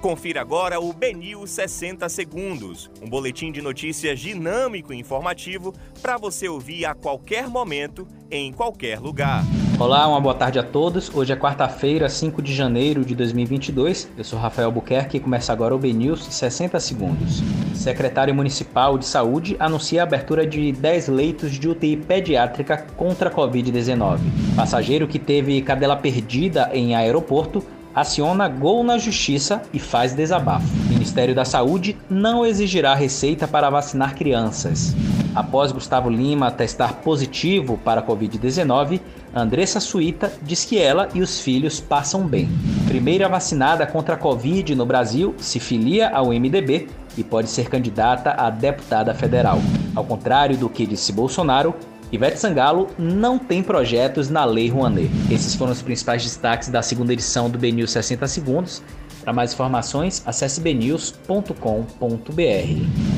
Confira agora o Benil 60 Segundos, um boletim de notícias dinâmico e informativo para você ouvir a qualquer momento, em qualquer lugar. Olá, uma boa tarde a todos. Hoje é quarta-feira, 5 de janeiro de 2022. Eu sou Rafael Buquerque e começa agora o BNews 60 Segundos. Secretário Municipal de Saúde anuncia a abertura de 10 leitos de UTI pediátrica contra a Covid-19. Passageiro que teve cadela perdida em aeroporto aciona gol na justiça e faz desabafo. O Ministério da Saúde não exigirá receita para vacinar crianças. Após Gustavo Lima testar positivo para a Covid-19, Andressa Suíta diz que ela e os filhos passam bem. Primeira vacinada contra a Covid no Brasil se filia ao MDB e pode ser candidata a deputada federal. Ao contrário do que disse Bolsonaro, Ivete Sangalo não tem projetos na Lei Rouanet. Esses foram os principais destaques da segunda edição do BNews 60 Segundos. Para mais informações, acesse bnews.com.br.